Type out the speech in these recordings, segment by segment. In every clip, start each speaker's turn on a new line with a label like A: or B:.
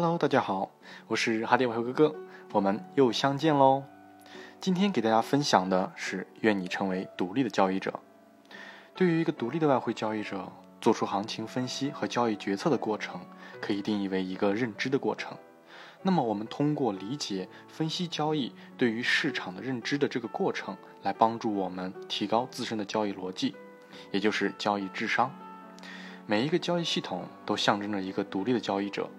A: Hello，大家好，我是哈迪外汇哥哥，我们又相见喽。今天给大家分享的是，愿你成为独立的交易者。对于一个独立的外汇交易者，做出行情分析和交易决策的过程，可以定义为一个认知的过程。那么，我们通过理解、分析交易对于市场的认知的这个过程，来帮助我们提高自身的交易逻辑，也就是交易智商。每一个交易系统都象征着一个独立的交易者。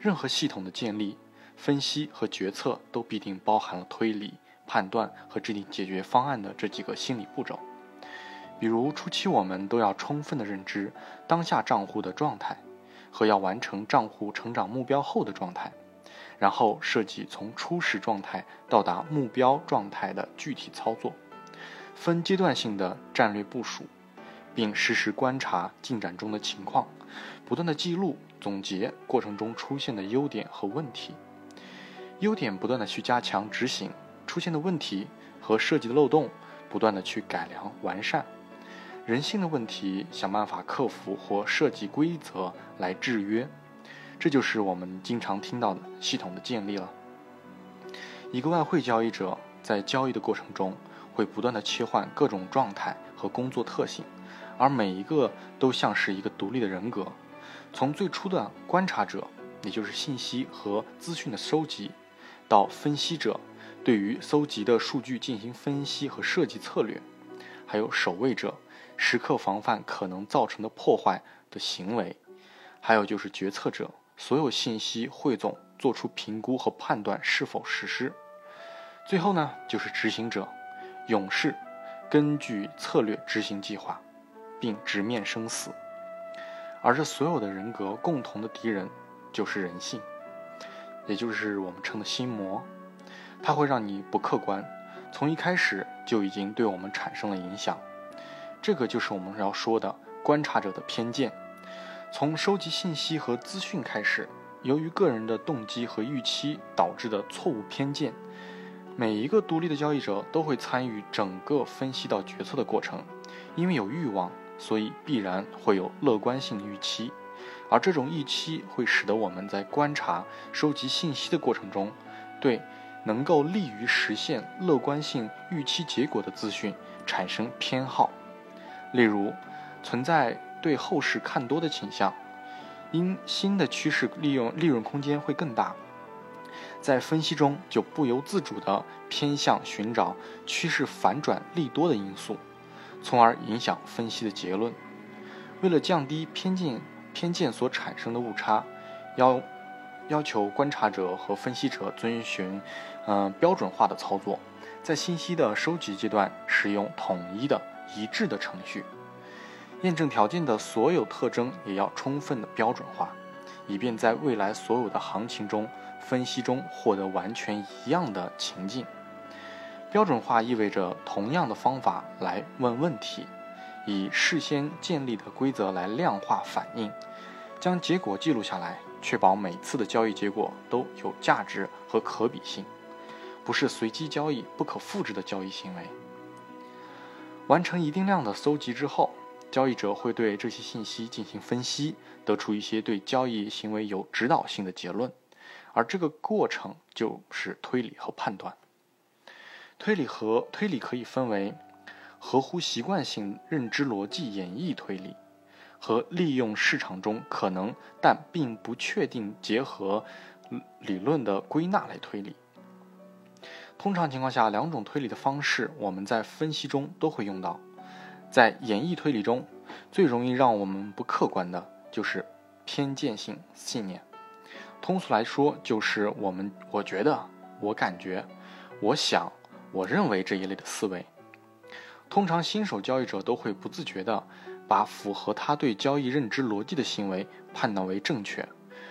A: 任何系统的建立、分析和决策都必定包含了推理、判断和制定解决方案的这几个心理步骤。比如初期，我们都要充分的认知当下账户的状态和要完成账户成长目标后的状态，然后设计从初始状态到达目标状态的具体操作，分阶段性的战略部署，并实时观察进展中的情况。不断的记录、总结过程中出现的优点和问题，优点不断的去加强执行，出现的问题和设计的漏洞不断的去改良完善，人性的问题想办法克服或设计规则来制约，这就是我们经常听到的系统的建立了。一个外汇交易者在交易的过程中会不断的切换各种状态和工作特性。而每一个都像是一个独立的人格，从最初的观察者，也就是信息和资讯的收集，到分析者，对于搜集的数据进行分析和设计策略，还有守卫者，时刻防范可能造成的破坏的行为，还有就是决策者，所有信息汇总，做出评估和判断是否实施，最后呢，就是执行者，勇士，根据策略执行计划。并直面生死，而这所有的人格共同的敌人就是人性，也就是我们称的心魔，它会让你不客观，从一开始就已经对我们产生了影响。这个就是我们要说的观察者的偏见。从收集信息和资讯开始，由于个人的动机和预期导致的错误偏见，每一个独立的交易者都会参与整个分析到决策的过程，因为有欲望。所以必然会有乐观性预期，而这种预期会使得我们在观察、收集信息的过程中，对能够利于实现乐观性预期结果的资讯产生偏好。例如，存在对后市看多的倾向，因新的趋势利用利润空间会更大，在分析中就不由自主地偏向寻找趋势反转利多的因素。从而影响分析的结论。为了降低偏见偏见所产生的误差，要要求观察者和分析者遵循嗯标准化的操作，在信息的收集阶段使用统一的一致的程序，验证条件的所有特征也要充分的标准化，以便在未来所有的行情中分析中获得完全一样的情境。标准化意味着同样的方法来问问题，以事先建立的规则来量化反应，将结果记录下来，确保每次的交易结果都有价值和可比性，不是随机交易、不可复制的交易行为。完成一定量的搜集之后，交易者会对这些信息进行分析，得出一些对交易行为有指导性的结论，而这个过程就是推理和判断。推理和推理可以分为合乎习惯性认知逻辑演绎推理和利用市场中可能但并不确定结合理论的归纳来推理。通常情况下，两种推理的方式我们在分析中都会用到。在演绎推理中，最容易让我们不客观的就是偏见性信念。通俗来说，就是我们我觉得、我感觉、我想。我认为这一类的思维，通常新手交易者都会不自觉地把符合他对交易认知逻辑的行为判断为正确，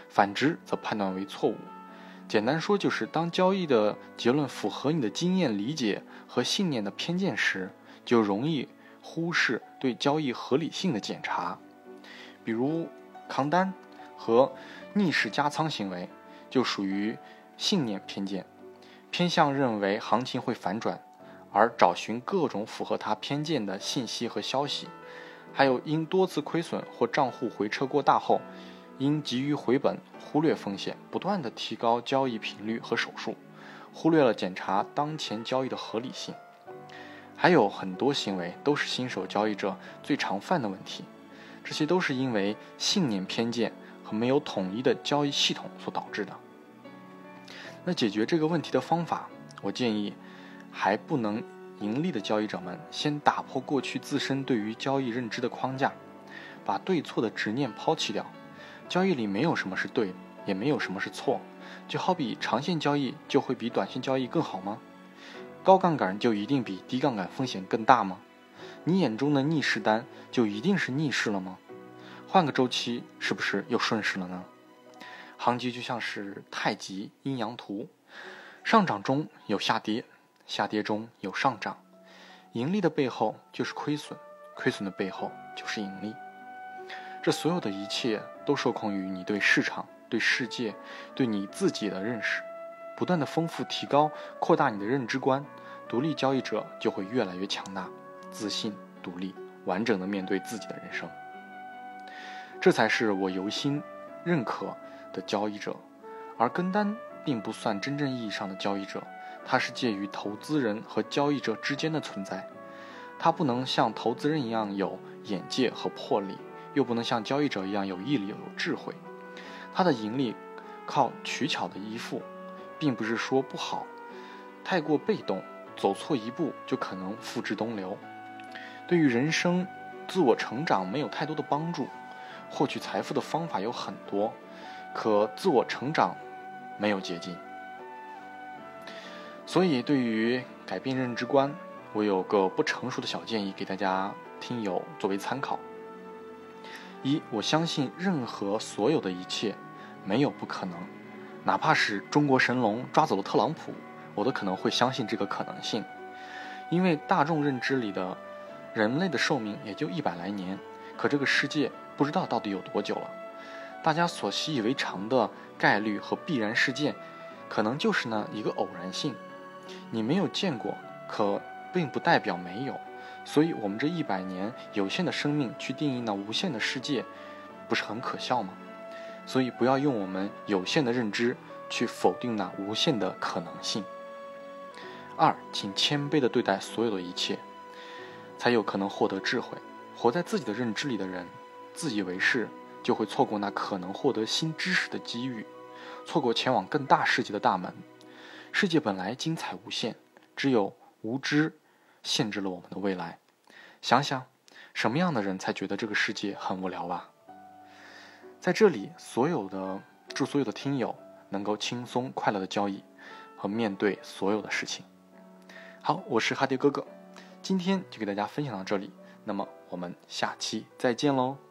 A: 反之则判断为错误。简单说就是，当交易的结论符合你的经验理解和信念的偏见时，就容易忽视对交易合理性的检查。比如扛单和逆势加仓行为，就属于信念偏见。偏向认为行情会反转，而找寻各种符合他偏见的信息和消息，还有因多次亏损或账户回撤过大后，因急于回本，忽略风险，不断的提高交易频率和手数，忽略了检查当前交易的合理性。还有很多行为都是新手交易者最常犯的问题，这些都是因为信念偏见和没有统一的交易系统所导致的。那解决这个问题的方法，我建议还不能。盈利的交易者们，先打破过去自身对于交易认知的框架，把对错的执念抛弃掉。交易里没有什么是对，也没有什么是错。就好比长线交易就会比短线交易更好吗？高杠杆就一定比低杠杆风险更大吗？你眼中的逆势单就一定是逆势了吗？换个周期是不是又顺势了呢？行情就像是太极阴阳图，上涨中有下跌。下跌中有上涨，盈利的背后就是亏损，亏损的背后就是盈利。这所有的一切都受控于你对市场、对世界、对你自己的认识。不断的丰富、提高、扩大你的认知观，独立交易者就会越来越强大、自信、独立、完整的面对自己的人生。这才是我由心认可的交易者，而跟单并不算真正意义上的交易者。它是介于投资人和交易者之间的存在，它不能像投资人一样有眼界和魄力，又不能像交易者一样有毅力、有智慧。它的盈利靠取巧的依附，并不是说不好，太过被动，走错一步就可能付之东流，对于人生自我成长没有太多的帮助。获取财富的方法有很多，可自我成长没有捷径。所以，对于改变认知观，我有个不成熟的小建议给大家听友作为参考：一，我相信任何所有的一切没有不可能，哪怕是中国神龙抓走了特朗普，我都可能会相信这个可能性，因为大众认知里的人类的寿命也就一百来年，可这个世界不知道到底有多久了，大家所习以为常的概率和必然事件，可能就是呢一个偶然性。你没有见过，可并不代表没有，所以，我们这一百年有限的生命去定义那无限的世界，不是很可笑吗？所以，不要用我们有限的认知去否定那无限的可能性。二，请谦卑地对待所有的一切，才有可能获得智慧。活在自己的认知里的人，自以为是，就会错过那可能获得新知识的机遇，错过前往更大世界的大门。世界本来精彩无限，只有无知限制了我们的未来。想想，什么样的人才觉得这个世界很无聊吧？在这里，所有的祝所有的听友能够轻松快乐的交易和面对所有的事情。好，我是哈迪哥哥，今天就给大家分享到这里，那么我们下期再见喽。